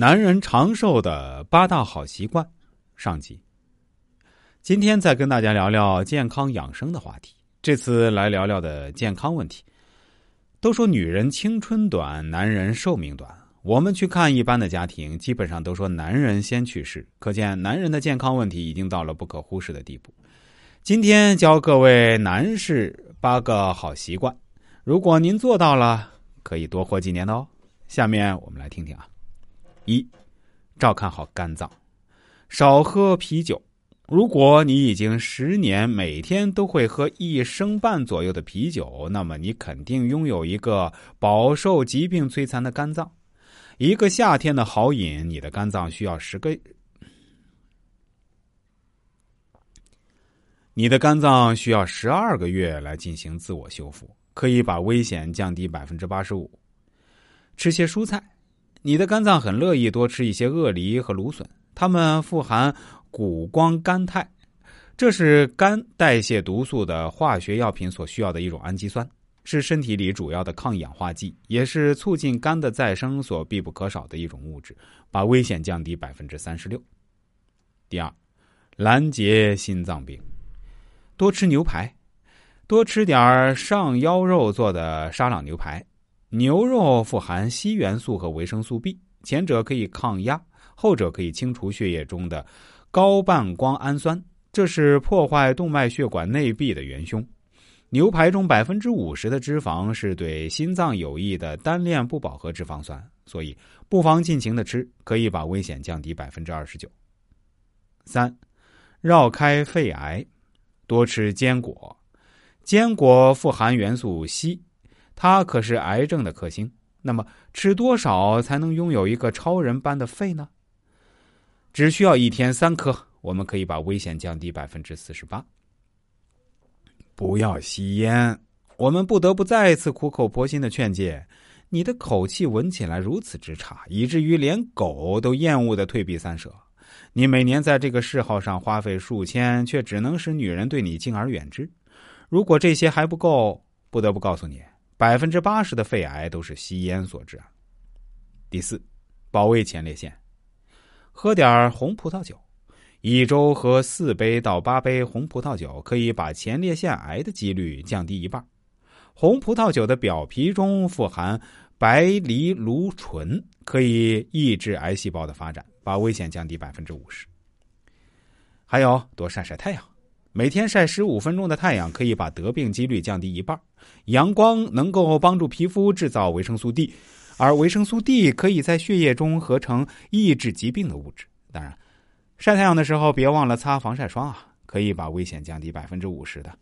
男人长寿的八大好习惯，上集。今天再跟大家聊聊健康养生的话题。这次来聊聊的健康问题。都说女人青春短，男人寿命短。我们去看一般的家庭，基本上都说男人先去世，可见男人的健康问题已经到了不可忽视的地步。今天教各位男士八个好习惯，如果您做到了，可以多活几年的哦。下面我们来听听啊。一，照看好肝脏，少喝啤酒。如果你已经十年每天都会喝一升半左右的啤酒，那么你肯定拥有一个饱受疾病摧残的肝脏。一个夏天的好饮，你的肝脏需要十个，你的肝脏需要十二个月来进行自我修复，可以把危险降低百分之八十五。吃些蔬菜。你的肝脏很乐意多吃一些鳄梨和芦笋，它们富含谷胱甘肽，这是肝代谢毒素的化学药品所需要的一种氨基酸，是身体里主要的抗氧化剂，也是促进肝的再生所必不可少的一种物质，把危险降低百分之三十六。第二，拦截心脏病，多吃牛排，多吃点上腰肉做的沙朗牛排。牛肉富含硒元素和维生素 B，前者可以抗压，后者可以清除血液中的高半胱氨酸，这是破坏动脉血管内壁的元凶。牛排中百分之五十的脂肪是对心脏有益的单链不饱和脂肪酸，所以不妨尽情的吃，可以把危险降低百分之二十九。三，绕开肺癌，多吃坚果，坚果富含元素硒。它可是癌症的克星。那么吃多少才能拥有一个超人般的肺呢？只需要一天三颗，我们可以把危险降低百分之四十八。不要吸烟，我们不得不再一次苦口婆心的劝诫：你的口气闻起来如此之差，以至于连狗都厌恶的退避三舍。你每年在这个嗜好上花费数千，却只能使女人对你敬而远之。如果这些还不够，不得不告诉你。百分之八十的肺癌都是吸烟所致啊。第四，保卫前列腺，喝点红葡萄酒，一周喝四杯到八杯红葡萄酒，可以把前列腺癌的几率降低一半。红葡萄酒的表皮中富含白藜芦醇，可以抑制癌细胞的发展，把危险降低百分之五十。还有，多晒晒太阳。每天晒十五分钟的太阳，可以把得病几率降低一半。阳光能够帮助皮肤制造维生素 D，而维生素 D 可以在血液中合成抑制疾病的物质。当然，晒太阳的时候别忘了擦防晒霜啊，可以把危险降低百分之五十的。